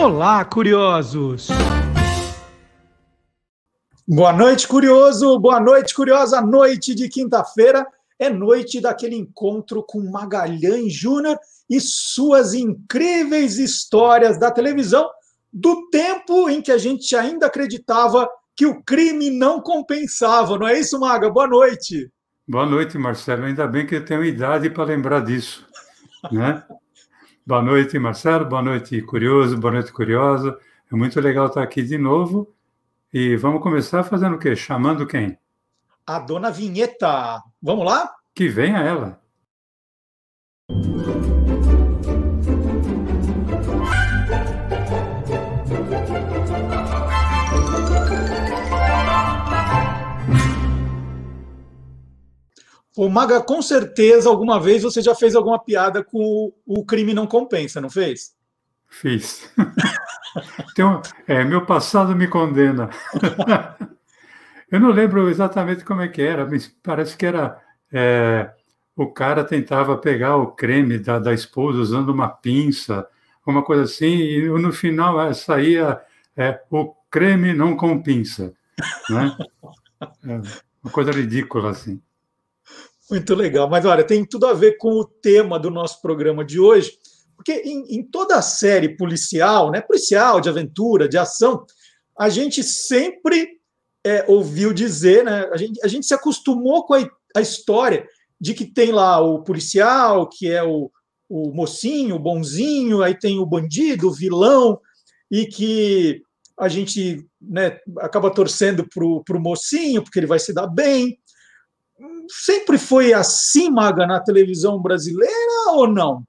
Olá, curiosos! Boa noite, curioso! Boa noite, curiosa! Noite de quinta-feira é noite daquele encontro com Magalhães Júnior e suas incríveis histórias da televisão do tempo em que a gente ainda acreditava que o crime não compensava, não é isso, Maga? Boa noite. Boa noite, Marcelo. Ainda bem que eu tenho idade para lembrar disso, né? Boa noite, Marcelo. Boa noite, curioso. Boa noite, curiosa. É muito legal estar aqui de novo. E vamos começar fazendo o quê? Chamando quem? A dona Vinheta. Vamos lá? Que venha ela. O Maga, com certeza, alguma vez você já fez alguma piada com o, o crime não compensa, não fez? Fiz. então, é, meu passado me condena. Eu não lembro exatamente como é que era, mas parece que era. É, o cara tentava pegar o creme da, da esposa usando uma pinça, uma coisa assim, e no final é, saía é, o creme não com pinça. Né? É, uma coisa ridícula assim. Muito legal. Mas olha, tem tudo a ver com o tema do nosso programa de hoje, porque em, em toda a série policial, né, policial, de aventura, de ação, a gente sempre é, ouviu dizer, né, a gente, a gente se acostumou com a, a história de que tem lá o policial, que é o, o mocinho, o bonzinho, aí tem o bandido, o vilão, e que a gente né, acaba torcendo para o mocinho, porque ele vai se dar bem sempre foi assim, Maga, na televisão brasileira ou não?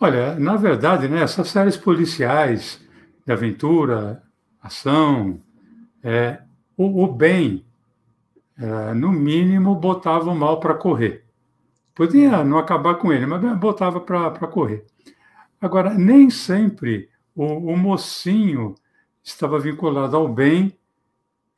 Olha, na verdade, né, essas séries policiais de aventura, ação, é, o, o bem, é, no mínimo, botava o mal para correr. Podia não acabar com ele, mas botava para correr. Agora, nem sempre o, o mocinho estava vinculado ao bem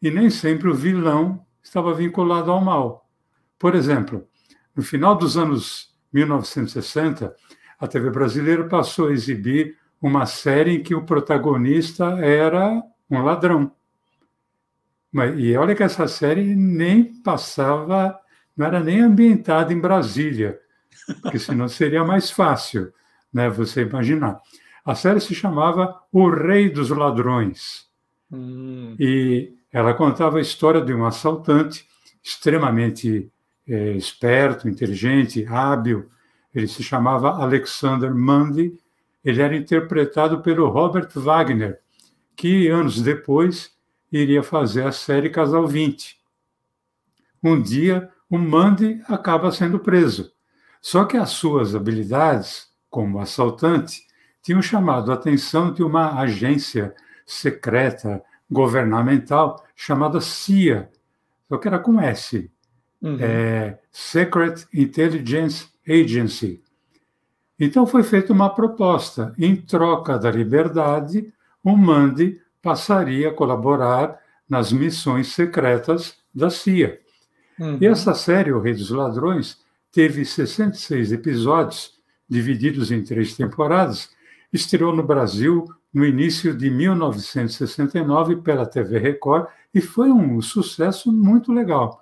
e nem sempre o vilão estava vinculado ao mal. Por exemplo, no final dos anos 1960, a TV brasileira passou a exibir uma série em que o protagonista era um ladrão. E olha que essa série nem passava, não era nem ambientada em Brasília, porque senão seria mais fácil, né, você imaginar. A série se chamava O Rei dos Ladrões. Hum. E ela contava a história de um assaltante extremamente é, esperto, inteligente, hábil. Ele se chamava Alexander Mundy. Ele era interpretado pelo Robert Wagner, que anos depois iria fazer a série Casal 20. Um dia, o Mundy acaba sendo preso. Só que as suas habilidades como assaltante tinham chamado a atenção de uma agência secreta governamental chamada CIA, só que era com S, uhum. é, Secret Intelligence Agency. Então foi feita uma proposta. Em troca da liberdade, o Mandi passaria a colaborar nas missões secretas da CIA. Uhum. E essa série, O Rei dos Ladrões, teve 66 episódios, divididos em três temporadas, estreou no Brasil no início de 1969 pela TV Record e foi um sucesso muito legal.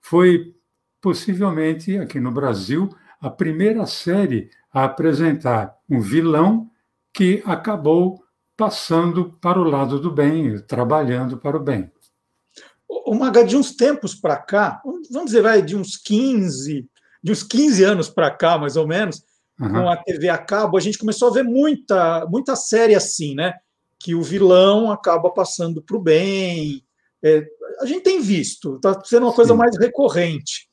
Foi possivelmente aqui no Brasil a primeira série a apresentar um vilão que acabou passando para o lado do bem, trabalhando para o bem. O Maga, de uns tempos para cá, vamos dizer, vai de uns 15, de uns 15 anos para cá, mais ou menos, uhum. com a TV a cabo, a gente começou a ver muita, muita série assim, né? Que o vilão acaba passando para o bem. É, a gente tem visto, está sendo uma coisa Sim. mais recorrente.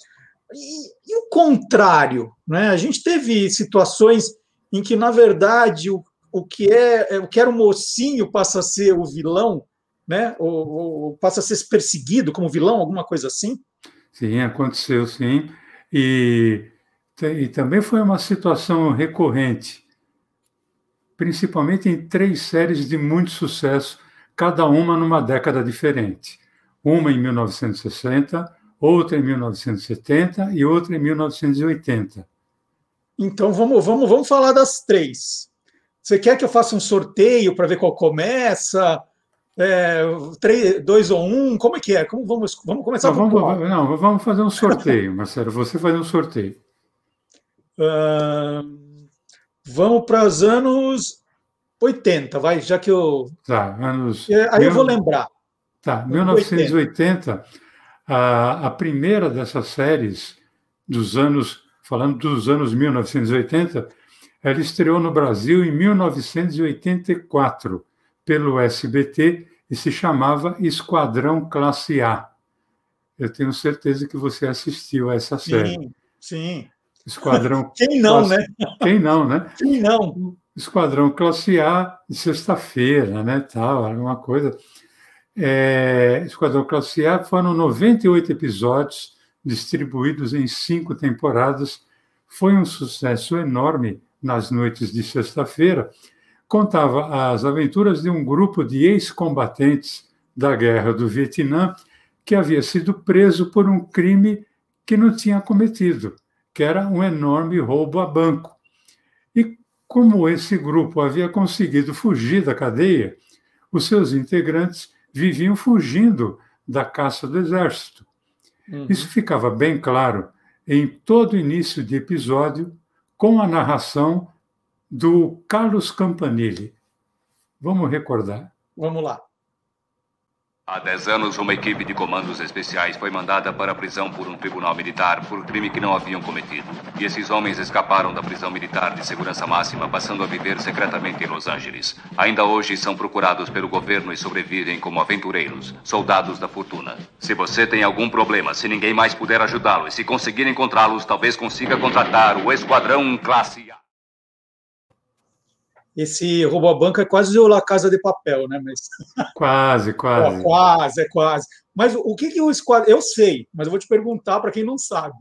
E, e, o contrário, né? A gente teve situações em que, na verdade, o, o que é, é o que era o mocinho passa a ser o vilão, né? Ou, ou passa a ser perseguido como vilão, alguma coisa assim. Sim, aconteceu, sim. E e também foi uma situação recorrente, principalmente em três séries de muito sucesso, cada uma numa década diferente. Uma em 1960, outra em 1970 e outra em 1980. Então vamos, vamos, vamos falar das três. Você quer que eu faça um sorteio para ver qual começa? É, três, dois ou um? Como é que é? Como vamos, vamos começar? Não, vamos, não, vamos fazer um sorteio, Marcelo. Você fazer um sorteio. Uh, vamos para os anos 80, vai, já que eu. Tá, anos. É, aí eu vou lembrar. Tá, 1980, a, a primeira dessas séries dos anos, falando dos anos 1980, ela estreou no Brasil em 1984 pelo SBT e se chamava Esquadrão Classe A. Eu tenho certeza que você assistiu a essa série. Sim, sim. Esquadrão. Quem não, classe... né? Quem não, né? Quem não? Esquadrão Classe A de sexta-feira, né? Tal, alguma coisa. É... Esquadrão Classe A foram 98 episódios distribuídos em cinco temporadas. Foi um sucesso enorme nas noites de sexta-feira. Contava as aventuras de um grupo de ex-combatentes da Guerra do Vietnã que havia sido preso por um crime que não tinha cometido que era um enorme roubo a banco. E como esse grupo havia conseguido fugir da cadeia, os seus integrantes viviam fugindo da caça do exército. Uhum. Isso ficava bem claro em todo início de episódio com a narração do Carlos Campanile. Vamos recordar. Vamos lá. Há dez anos, uma equipe de comandos especiais foi mandada para a prisão por um tribunal militar por crime que não haviam cometido. E esses homens escaparam da prisão militar de segurança máxima, passando a viver secretamente em Los Angeles. Ainda hoje são procurados pelo governo e sobrevivem como aventureiros, soldados da fortuna. Se você tem algum problema, se ninguém mais puder ajudá-lo e se conseguir encontrá-los, talvez consiga contratar o Esquadrão Classe esse roubo a banco é quase o La Casa de Papel, né? Mas... Quase, quase. É, quase, é quase. Mas o que, que o esquadrão. Eu sei, mas eu vou te perguntar para quem não sabe.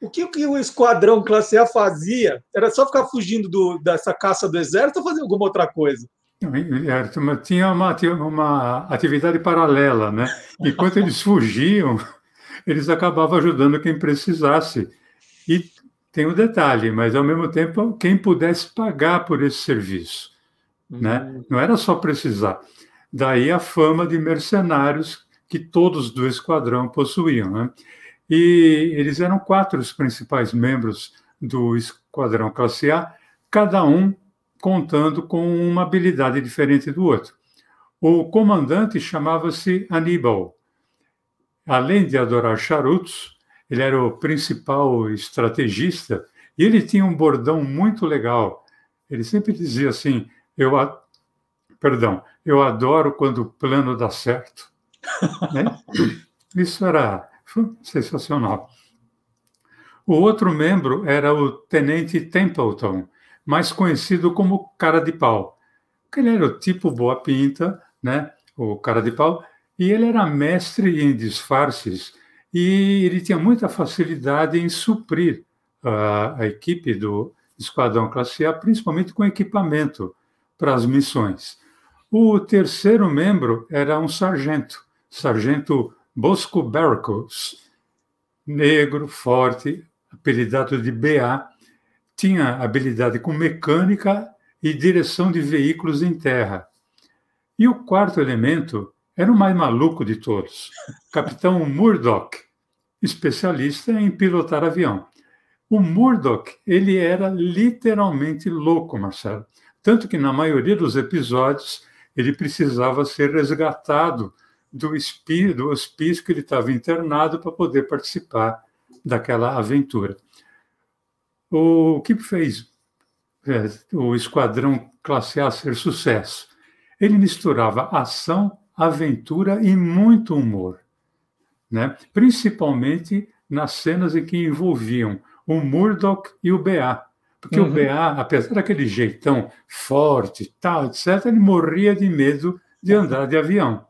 O que, que o esquadrão classe A fazia? Era só ficar fugindo do, dessa caça do exército ou fazer alguma outra coisa? Tinha uma, tinha uma atividade paralela, né? Enquanto eles fugiam, eles acabavam ajudando quem precisasse. E tem um detalhe, mas ao mesmo tempo quem pudesse pagar por esse serviço, uhum. né? Não era só precisar. Daí a fama de mercenários que todos do esquadrão possuíam, né? E eles eram quatro os principais membros do esquadrão classe A, cada um contando com uma habilidade diferente do outro. O comandante chamava-se Aníbal. Além de adorar charutos, ele era o principal estrategista e ele tinha um bordão muito legal. Ele sempre dizia assim: eu, a... perdão, eu adoro quando o plano dá certo. né? Isso era sensacional. O outro membro era o Tenente Templeton, mais conhecido como Cara de Pau. Ele era o tipo boa pinta, né? O Cara de Pau, e ele era mestre em disfarces e ele tinha muita facilidade em suprir a, a equipe do Esquadrão Classe A, principalmente com equipamento para as missões. O terceiro membro era um sargento, sargento Bosco Barcos, negro, forte, apelidado de BA, tinha habilidade com mecânica e direção de veículos em terra. E o quarto elemento era o mais maluco de todos, Capitão Murdoch, especialista em pilotar avião. O Murdoch, ele era literalmente louco, Marcelo. Tanto que na maioria dos episódios ele precisava ser resgatado do, do hospício que ele estava internado para poder participar daquela aventura. O que fez é, o Esquadrão Classe A ser sucesso? Ele misturava ação aventura e muito humor, né? principalmente nas cenas em que envolviam o Murdoch e o BA. Porque uhum. o BA, apesar daquele jeitão forte, tal, etc., ele morria de medo de andar de avião.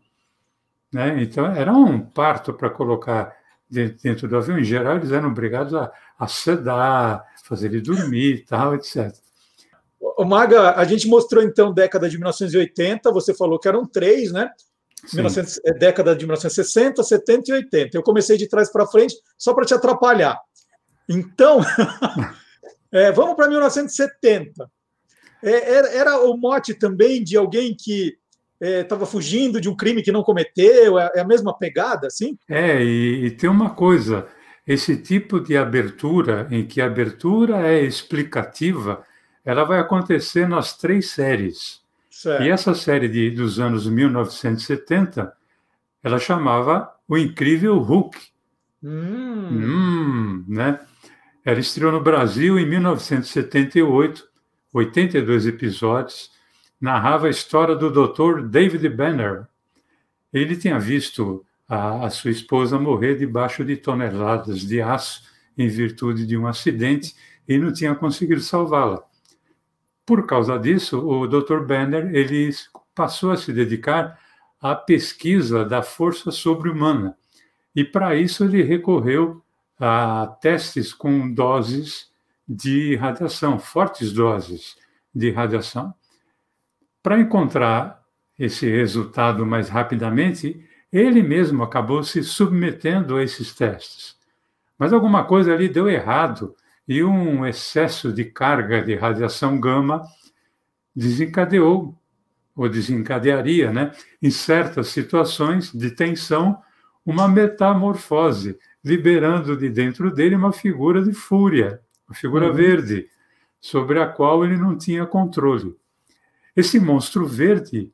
Né? Então, era um parto para colocar dentro do avião. Em geral, eles eram obrigados a, a sedar, fazer ele dormir, tal, etc. O Maga, a gente mostrou então década de 1980, você falou que eram três, né? 1900, é, década de 1960, 70 e 80. Eu comecei de trás para frente só para te atrapalhar. Então, é, vamos para 1970. É, era, era o mote também de alguém que estava é, fugindo de um crime que não cometeu? É, é a mesma pegada, assim? É, e, e, tem uma coisa: esse tipo de abertura, em que a abertura é explicativa, ela vai acontecer nas três séries. Certo. E essa série de, dos anos 1970, ela chamava O Incrível Hulk. Hum. Hum, né? Ela estreou no Brasil em 1978, 82 episódios, narrava a história do Dr. David Banner. Ele tinha visto a, a sua esposa morrer debaixo de toneladas de aço em virtude de um acidente e não tinha conseguido salvá-la. Por causa disso, o Dr. Banner ele passou a se dedicar à pesquisa da força sobre-humana. E para isso ele recorreu a testes com doses de radiação, fortes doses de radiação. Para encontrar esse resultado mais rapidamente, ele mesmo acabou se submetendo a esses testes. Mas alguma coisa ali deu errado e um excesso de carga de radiação gama desencadeou ou desencadearia, né, em certas situações de tensão, uma metamorfose, liberando de dentro dele uma figura de fúria, uma figura uhum. verde, sobre a qual ele não tinha controle. Esse monstro verde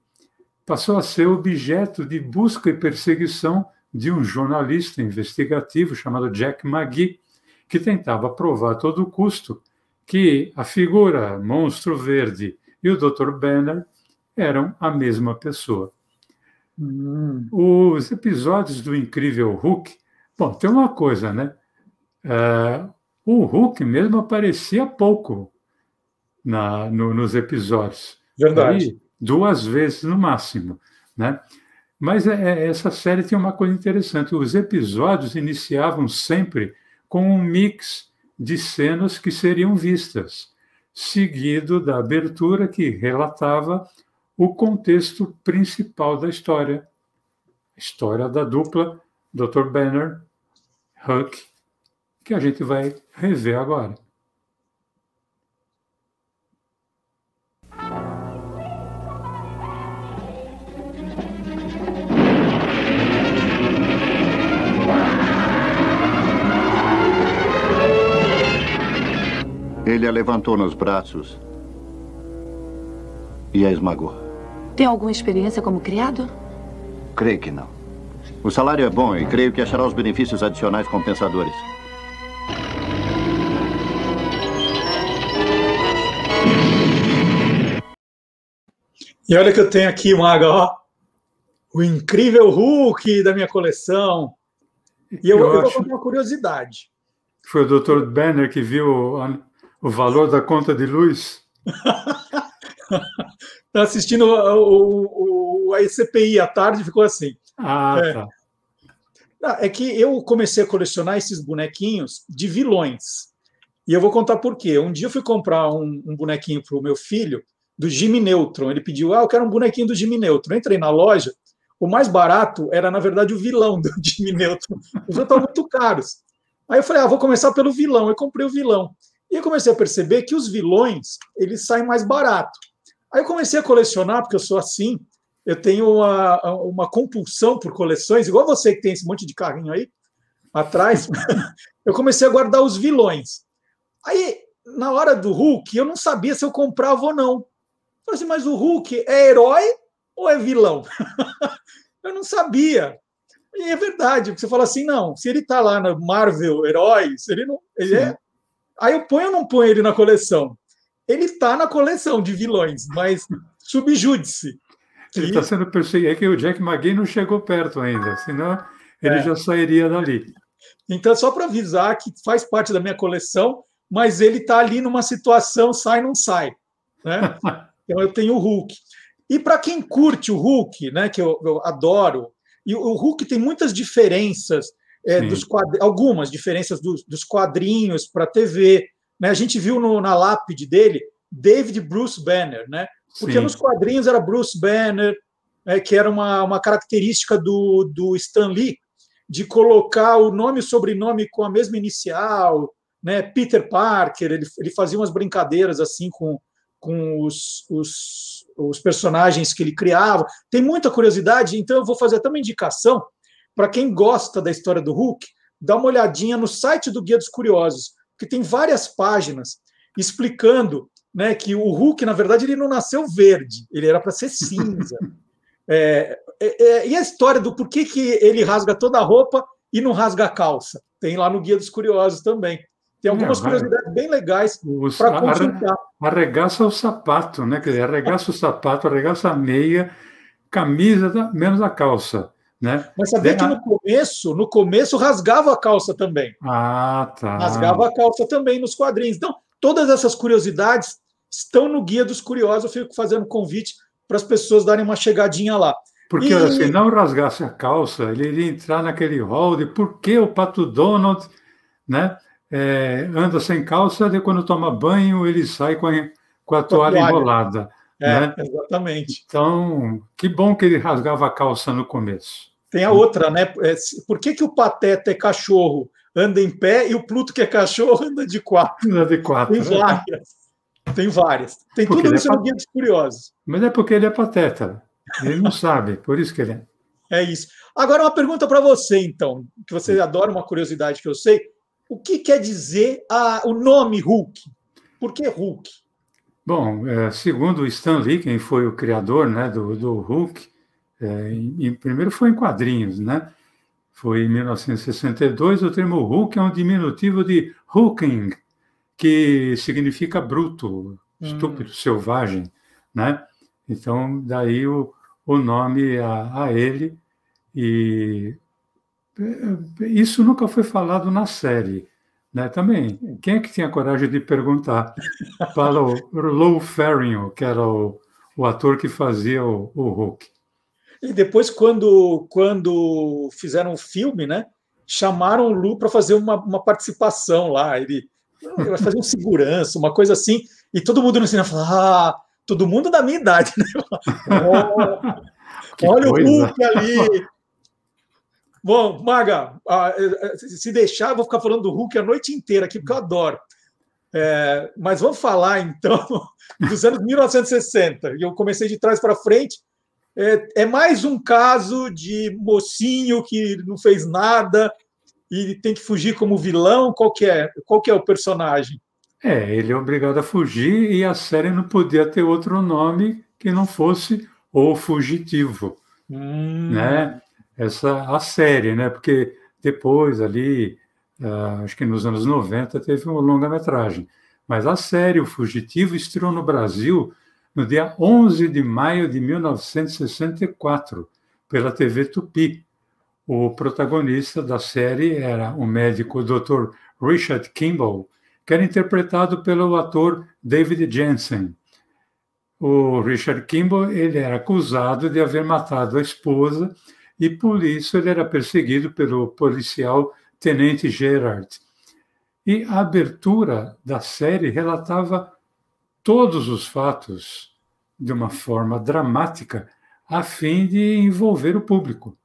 passou a ser objeto de busca e perseguição de um jornalista investigativo chamado Jack McGee, que tentava provar a todo custo que a figura monstro verde e o Dr. Banner eram a mesma pessoa. Hum. Os episódios do Incrível Hulk, bom, tem uma coisa, né? Uh, o Hulk mesmo aparecia pouco na, no, nos episódios. Verdade. Aí, duas vezes no máximo, né? Mas é, é, essa série tem uma coisa interessante. Os episódios iniciavam sempre com um mix de cenas que seriam vistas, seguido da abertura que relatava o contexto principal da história. A história da dupla Dr. Banner, Huck, que a gente vai rever agora. Ele a levantou nos braços e a esmagou. Tem alguma experiência como criado? Creio que não. O salário é bom e creio que achará os benefícios adicionais compensadores. E olha que eu tenho aqui, Maga, ó, o incrível Hulk da minha coleção. E eu, eu, eu vou contar uma curiosidade. Foi o Dr. Banner que viu o valor da conta de luz? Está assistindo o, o, a ICPI à tarde ficou assim. Ah, é. tá. É que eu comecei a colecionar esses bonequinhos de vilões. E eu vou contar por quê. Um dia eu fui comprar um, um bonequinho para o meu filho, do Jimmy Neutron. Ele pediu, ah, eu quero um bonequinho do Jimmy Neutron. Eu entrei na loja, o mais barato era, na verdade, o vilão do Jimmy Neutron. Os outros estavam muito caros. Aí eu falei, ah, vou começar pelo vilão. Eu comprei o vilão. E eu comecei a perceber que os vilões, eles saem mais barato. Aí eu comecei a colecionar, porque eu sou assim, eu tenho uma, uma compulsão por coleções, igual você que tem esse monte de carrinho aí atrás, eu comecei a guardar os vilões. Aí, na hora do Hulk, eu não sabia se eu comprava ou não. Eu falei assim, mas o Hulk é herói ou é vilão? eu não sabia. E é verdade, porque você fala assim, não, se ele está lá na Marvel Heróis, ele não. Ele é Aí eu ponho ou não ponho ele na coleção? Ele está na coleção de vilões, mas subjúdice. Ele está sendo perseguido. É que o Jack McGee não chegou perto ainda, senão ele é. já sairia dali. Então, só para avisar que faz parte da minha coleção, mas ele está ali numa situação sai, não sai. Né? Então, eu tenho o Hulk. E para quem curte o Hulk, né, que eu, eu adoro, e o Hulk tem muitas diferenças é, dos algumas diferenças dos, dos quadrinhos para a TV. Né? A gente viu no, na lápide dele David Bruce Banner, né? porque Sim. nos quadrinhos era Bruce Banner, né, que era uma, uma característica do, do Stan Lee, de colocar o nome e sobrenome com a mesma inicial, né? Peter Parker, ele, ele fazia umas brincadeiras assim com, com os, os, os personagens que ele criava. Tem muita curiosidade, então eu vou fazer até uma indicação para quem gosta da história do Hulk, dá uma olhadinha no site do Guia dos Curiosos, que tem várias páginas explicando né, que o Hulk, na verdade, ele não nasceu verde, ele era para ser cinza. É, é, é, e a história do porquê que ele rasga toda a roupa e não rasga a calça? Tem lá no Guia dos Curiosos também. Tem algumas é, curiosidades bem legais para consultar. Arregaça o sapato, né? Quer dizer, arregaça o sapato, arregaça a meia, camisa, menos a calça. Né? Mas sabia que no começo, no começo rasgava a calça também. Ah, tá. Rasgava a calça também nos quadrinhos. Então, todas essas curiosidades estão no Guia dos Curiosos. Eu fico fazendo convite para as pessoas darem uma chegadinha lá. Porque e... se não rasgasse a calça, ele iria entrar naquele rol de por que o Pato Donald né, é, anda sem calça e quando toma banho ele sai com a, com a toalha, toalha enrolada. É, né? exatamente. Então, que bom que ele rasgava a calça no começo. Tem a outra, né? É, por que, que o Pateta é cachorro, anda em pé, e o Pluto, que é cachorro, anda de quatro? Anda de quatro. Tem várias. Tem várias. Tem porque tudo isso é no Guia dos Curiosos. Mas é porque ele é pateta. Ele não sabe, por isso que ele é. É isso. Agora, uma pergunta para você, então, que você adora uma curiosidade que eu sei. O que quer dizer a, o nome Hulk? Por que Hulk? Bom, é, segundo Stan Lee, quem foi o criador né, do, do Hulk, é, primeiro foi em quadrinhos, né? Foi em 1962, o termo Hulk é um diminutivo de hulking, que significa bruto, estúpido, hum. selvagem, né? Então, daí o, o nome a, a ele, e é, isso nunca foi falado na série, né? Também, quem é que tinha coragem de perguntar para o Lou Ferrigno, que era o, o ator que fazia o, o Hulk? E depois, quando, quando fizeram o filme, né, chamaram o Lu para fazer uma, uma participação lá. Ele, ele, vai fazer um segurança, uma coisa assim. E todo mundo no cinema fala: ah, todo mundo da minha idade, né? Oh, olha coisa. o Hulk ali. Bom, Maga, ah, eh, eh, se deixar, eu vou ficar falando do Hulk a noite inteira aqui, porque eu adoro. É, mas vamos falar, então, dos anos 1960. Eu comecei de trás para frente. É, é, mais um caso de mocinho que não fez nada e tem que fugir como vilão. Qual que é, Qual que é o personagem? É, ele é obrigado a fugir e a série não podia ter outro nome que não fosse o fugitivo, hum. né? Essa a série, né? Porque depois ali, uh, acho que nos anos 90 teve uma longa-metragem, mas a série O Fugitivo estreou no Brasil no dia 11 de maio de 1964 pela TV Tupi. O protagonista da série era o médico Dr. Richard Kimball, que era interpretado pelo ator David Jensen. O Richard Kimball ele era acusado de haver matado a esposa e por isso ele era perseguido pelo policial Tenente Gerard. E a abertura da série relatava todos os fatos de uma forma dramática, a fim de envolver o público.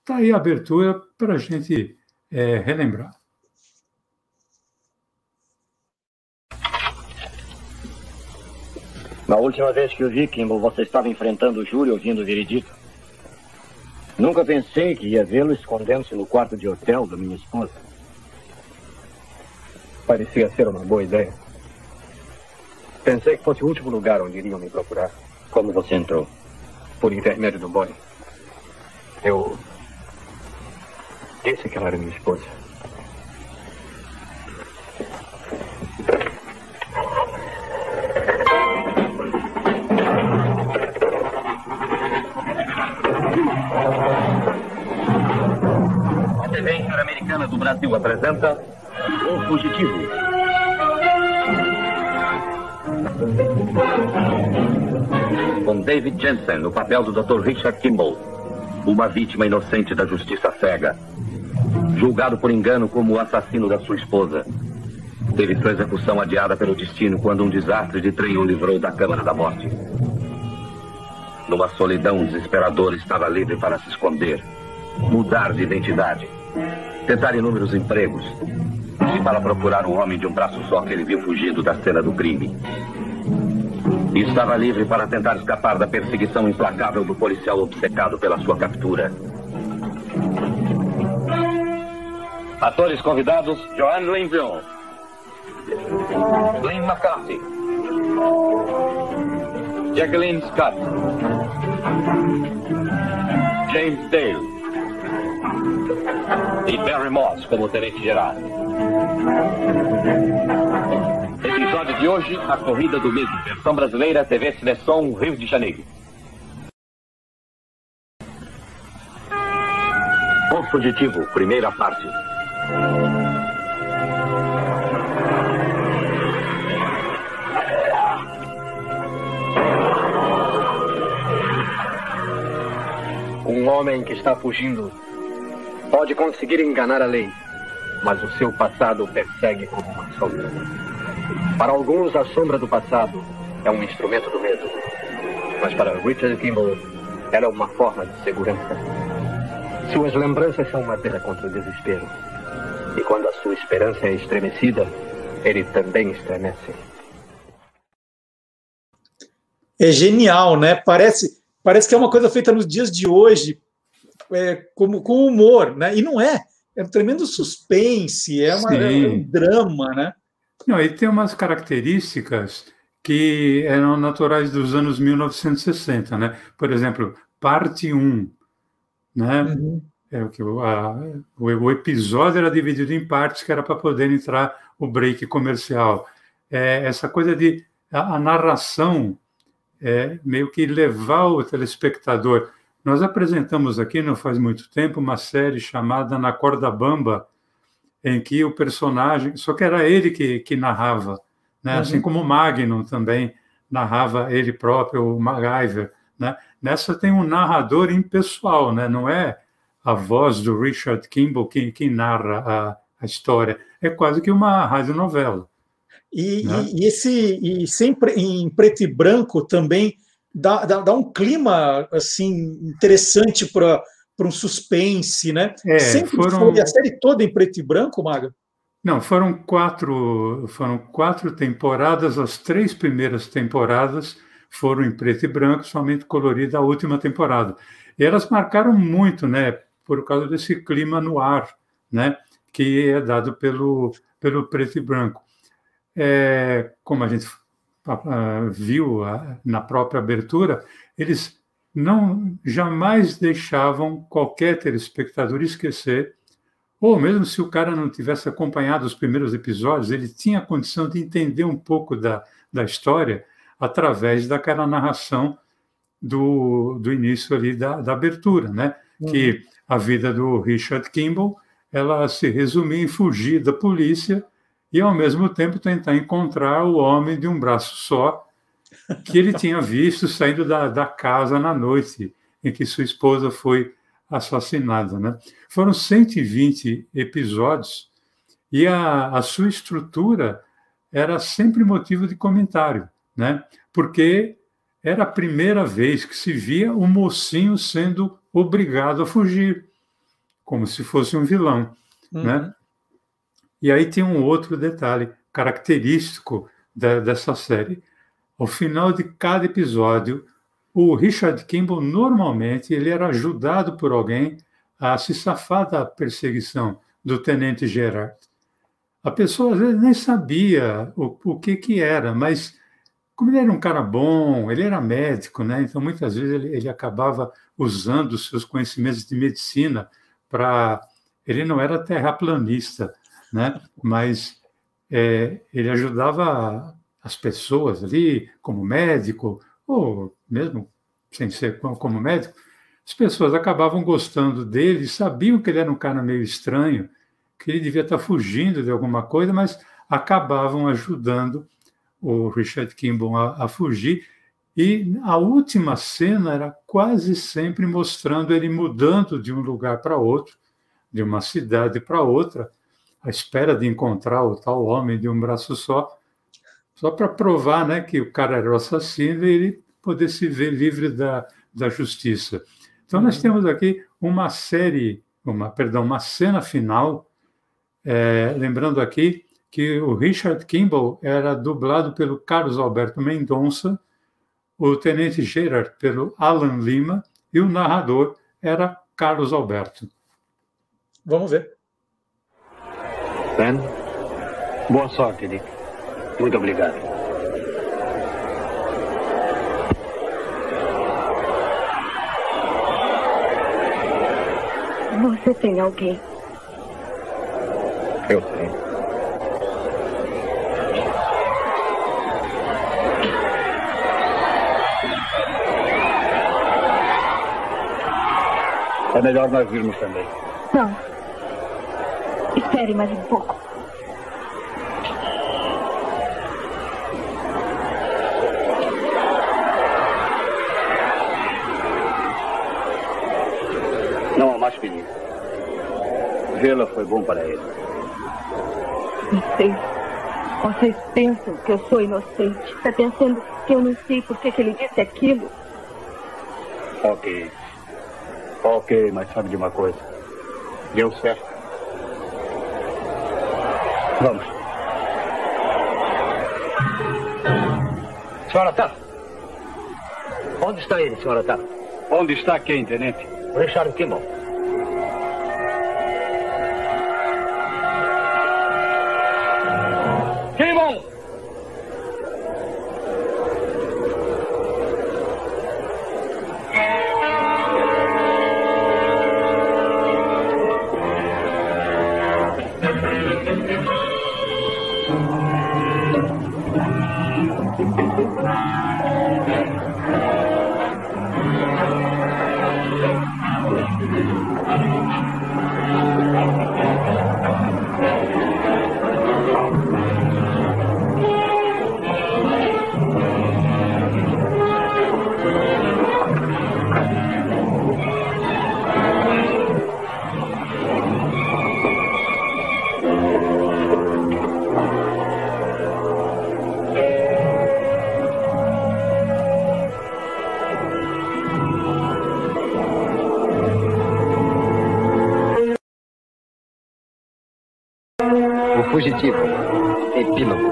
Está aí a abertura para a gente é, relembrar. Na última vez que o vi, Kimball, você estava enfrentando o júri ouvindo o veredito. Nunca pensei que ia vê-lo escondendo-se no quarto de hotel da minha esposa. Parecia ser uma boa ideia. Pensei que fosse o último lugar onde iriam me procurar. Como você entrou? Por intermédio do boy. Eu disse que ela era minha esposa. Brasil apresenta O Fugitivo. Com David Jensen no papel do Dr. Richard Kimball, uma vítima inocente da justiça cega, julgado por engano como o assassino da sua esposa. Teve sua execução adiada pelo destino quando um desastre de trem o livrou da Câmara da Morte. Numa solidão desesperadora, estava livre para se esconder, mudar de identidade tentar inúmeros empregos. E para procurar um homem de um braço só que ele viu fugindo da cena do crime. Estava livre para tentar escapar da perseguição implacável do policial obcecado pela sua captura. Atores convidados: Joanne Linville, Lynn McCarthy, Jacqueline Scott, James Dale e Barry Moss como tenente-geral. Episódio de hoje, a corrida do medo, versão brasileira, TV Cinesom, Rio de Janeiro. Ponto positivo, primeira parte. Um homem que está fugindo pode conseguir enganar a lei, mas o seu passado persegue como uma sombra. Para alguns, a sombra do passado é um instrumento do medo, mas para Richard Kimball, ela é uma forma de segurança. Suas lembranças são madeira contra o desespero. E quando a sua esperança é estremecida, ele também estremece. É genial, né? Parece, parece que é uma coisa feita nos dias de hoje, é, como, com humor, né? E não é. É um tremendo suspense, é, uma, é um drama, né? Não, ele tem umas características que eram naturais dos anos 1960, né? Por exemplo, parte 1, né? Uhum. É, o, que, a, o, o, episódio era dividido em partes que era para poder entrar o break comercial. É, essa coisa de a, a narração é, meio que levar o telespectador. Nós apresentamos aqui, não faz muito tempo, uma série chamada Na Corda Bamba, em que o personagem, só que era ele que, que narrava, né? Uhum. assim como o Magnum também narrava ele próprio, o MacGyver. Né? Nessa tem um narrador impessoal, né? não é a voz do Richard Kimball que, que narra a, a história, é quase que uma radionovela. E, né? e, e, esse e sempre em preto e branco também dá, dá, dá um clima assim interessante para para um suspense, né? É, Sempre foram... foi a série toda em preto e branco, Maga? Não, foram quatro, foram quatro temporadas, as três primeiras temporadas foram em preto e branco, somente colorida a última temporada. E elas marcaram muito, né, por causa desse clima no ar, né, que é dado pelo, pelo preto e branco. É, como a gente viu na própria abertura, eles não jamais deixavam qualquer telespectador esquecer, ou mesmo se o cara não tivesse acompanhado os primeiros episódios, ele tinha a condição de entender um pouco da, da história através daquela narração do, do início ali da, da abertura, né? Uhum. Que a vida do Richard Kimball ela se resumia em fugir da polícia e ao mesmo tempo tentar encontrar o homem de um braço só que ele tinha visto saindo da, da casa na noite em que sua esposa foi assassinada. Né? Foram 120 episódios e a, a sua estrutura era sempre motivo de comentário, né? porque era a primeira vez que se via o mocinho sendo obrigado a fugir, como se fosse um vilão. Uhum. Né? E aí tem um outro detalhe característico da, dessa série. Ao final de cada episódio, o Richard Kimball normalmente ele era ajudado por alguém a se safar da perseguição do tenente Gerard. A pessoa às vezes nem sabia o, o que que era, mas como ele era um cara bom, ele era médico, né? Então muitas vezes ele, ele acabava usando os seus conhecimentos de medicina para ele não era terraplanista, né? Mas é, ele ajudava as pessoas ali, como médico, ou mesmo sem ser como médico, as pessoas acabavam gostando dele, sabiam que ele era um cara meio estranho, que ele devia estar fugindo de alguma coisa, mas acabavam ajudando o Richard Kimball a, a fugir. E a última cena era quase sempre mostrando ele mudando de um lugar para outro, de uma cidade para outra, à espera de encontrar o tal homem de um braço só, só para provar né, que o cara era o assassino e ele poder se ver livre da, da justiça. Então, nós uhum. temos aqui uma série, uma, perdão, uma cena final, é, lembrando aqui que o Richard Kimball era dublado pelo Carlos Alberto Mendonça, o Tenente Gerard pelo Alan Lima e o narrador era Carlos Alberto. Vamos ver. Ben, boa sorte, Dick. Muito obrigado. Você tem alguém? Eu tenho. É melhor nós irmos também. Não. Espere mais um pouco. Não há mais perigo. Vê-la foi bom para ele. Não sei. Vocês pensam que eu sou inocente. Está pensando que eu não sei por que, que ele disse aquilo? Ok. Ok, mas sabe de uma coisa? Deu certo. Vamos. Senhora Taff. Onde está ele, senhora Taff? Onde está quem, tenente? Richard Kimball. Kimball! Fugitivo. Epílogo.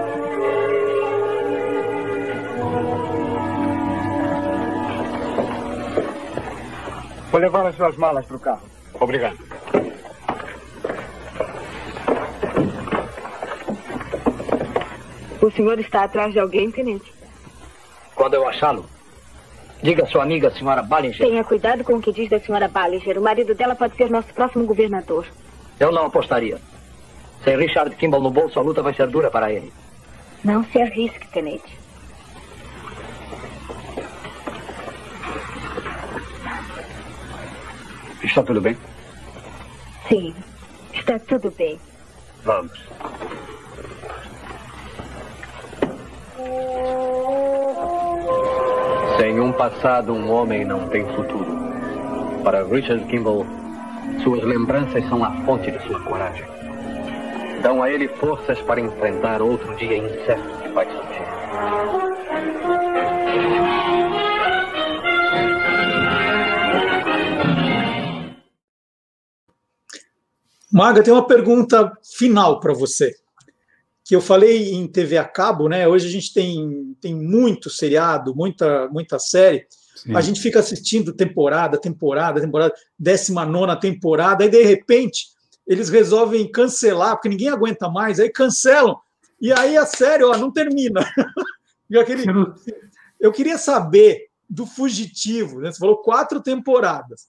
Vou levar as suas malas para o carro. Obrigado. O senhor está atrás de alguém, tenente? Quando eu achá-lo, diga à sua amiga, a senhora Ballinger. Tenha cuidado com o que diz da senhora Ballinger. O marido dela pode ser nosso próximo governador. Eu não apostaria. Sem Richard Kimball no bolso, a luta vai ser dura para ele. Não se arrisque, tenente. Está tudo bem? Sim, está tudo bem. Vamos. Sem um passado, um homem não tem futuro. Para Richard Kimball, suas lembranças são a fonte de sua coragem. Dão a ele forças para enfrentar outro dia incerto que vai surgir. Maga, tem uma pergunta final para você. Que eu falei em TV a cabo, né? Hoje a gente tem, tem muito seriado, muita, muita série. Sim. A gente fica assistindo temporada, temporada, temporada, 19 temporada, aí de repente eles resolvem cancelar, porque ninguém aguenta mais, aí cancelam, e aí a série ó, não termina. Aquele... Eu queria saber do Fugitivo, né? Você falou quatro temporadas.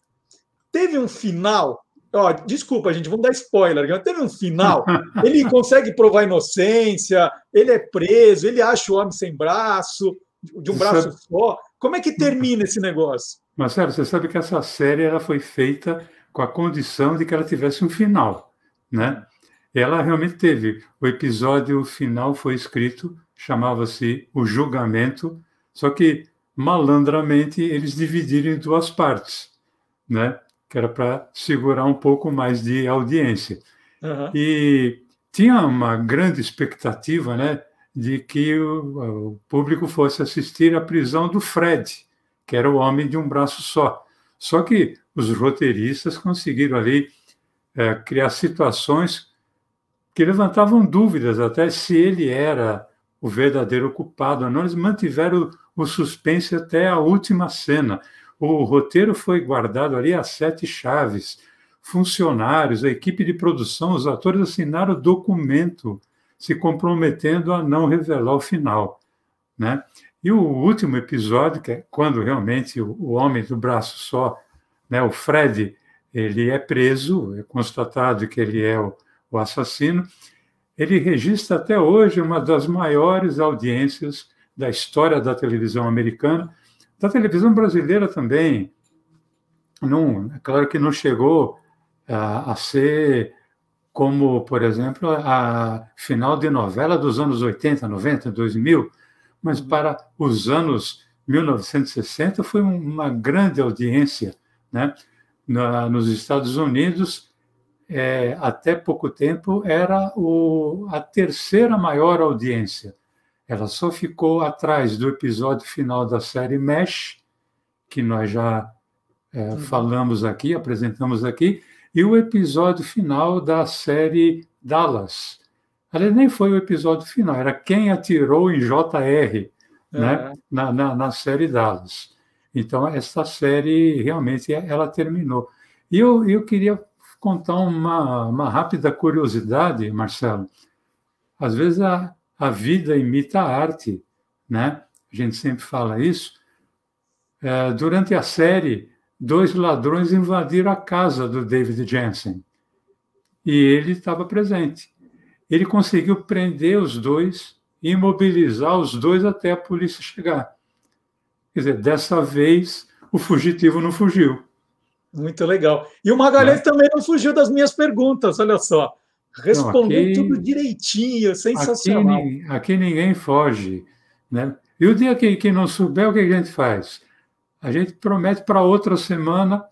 Teve um final Ó, desculpa, gente, vamos dar spoiler. mas Teve um final. Ele consegue provar inocência, ele é preso, ele acha o homem sem braço, de um braço Sabe- só. Como é que termina esse negócio? Marcelo, você sabe que essa série ela foi feita com a condição de que ela tivesse um final, né? Ela realmente teve. O episódio final foi escrito, chamava-se O Julgamento, só que malandramente eles dividiram em duas partes, né? Que era para segurar um pouco mais de audiência. Aham. E tinha uma grande expectativa, né, de que o, o público fosse assistir à prisão do Fred, que era o homem de um braço só. Só que os roteiristas conseguiram ali eh, criar situações que levantavam dúvidas até se ele era o verdadeiro culpado. Não, eles mantiveram o, suspense até a última cena. O roteiro foi guardado ali a sete chaves. Funcionários, a equipe de produção, os atores assinaram documento se comprometendo a não revelar o final. Né? E o último episódio, que é quando realmente o homem do braço só, né, o Fred, ele é preso, é constatado que ele é o, o assassino, ele registra até hoje uma das maiores audiências da história da televisão americana, da televisão brasileira também. Não, é claro que não chegou a, a ser como, por exemplo, a final de novela dos anos 80, 90, 2000, mas uhum. para os anos 1960 foi uma grande audiência. Né? Na, nos Estados Unidos, é, até pouco tempo, era o, a terceira maior audiência. Ela só ficou atrás do episódio final da série Mesh, que nós já é, uhum. falamos aqui, apresentamos aqui, e o episódio final da série Dallas. Aliás, nem foi o episódio final, era quem atirou em JR, né, é. na, na, na, série Dallas. Então, essa série realmente ela terminou. E eu, eu queria contar uma, uma rápida curiosidade, Marcelo. Às vezes a, a vida imita a arte, né? A gente sempre fala isso. É, durante a série, dois ladrões invadiram a casa do David Jensen e ele estava presente. Ele conseguiu prender os dois, imobilizar os dois até a polícia chegar. Quer dizer, dessa vez o fugitivo não fugiu. Muito legal. E o Magalhães é. também não fugiu das minhas perguntas, olha só. Respondeu não, aqui, tudo direitinho, sensacional. Aqui, aqui, ninguém foge. Né? E o dia que, que não souber, o que a gente faz? a gente promete para outra semana,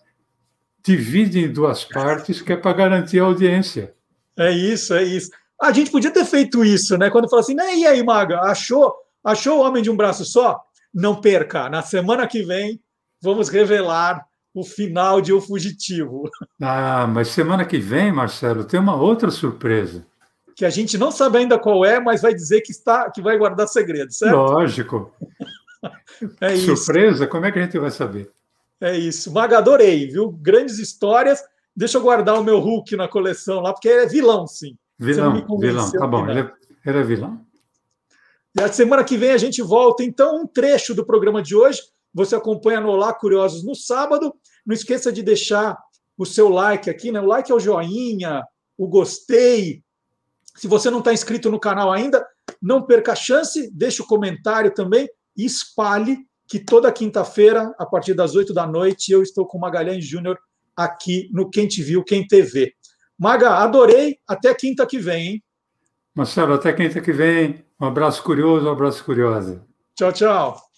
divide em duas partes, que é para garantir a audiência. É isso, é isso. A gente podia ter feito isso, né? Quando fala assim, e aí, Maga, achou, achou o homem de um braço só? Não perca, na semana que vem vamos revelar o final de O Fugitivo. Ah, mas semana que vem, Marcelo, tem uma outra surpresa. Que a gente não sabe ainda qual é, mas vai dizer que está que vai guardar segredo, certo? Lógico. É isso. Surpresa? Como é que a gente vai saber? É isso. Mas adorei, viu? Grandes histórias. Deixa eu guardar o meu Hulk na coleção lá, porque ele é vilão, sim. Vilão, vilão. Tá bom, ele é, ele é vilão. E a semana que vem a gente volta. Então, um trecho do programa de hoje. Você acompanha no Olá Curiosos no sábado. Não esqueça de deixar o seu like aqui, né? O like é o joinha, o gostei. Se você não está inscrito no canal ainda, não perca a chance, deixe o comentário também e espalhe que toda quinta-feira, a partir das 8 da noite, eu estou com o Magalhães Júnior aqui no Quem Te Viu, Quem TV. Maga, adorei. Até quinta que vem, hein? Marcelo, até quinta que vem. Um abraço curioso, um abraço curiosa. Tchau, tchau.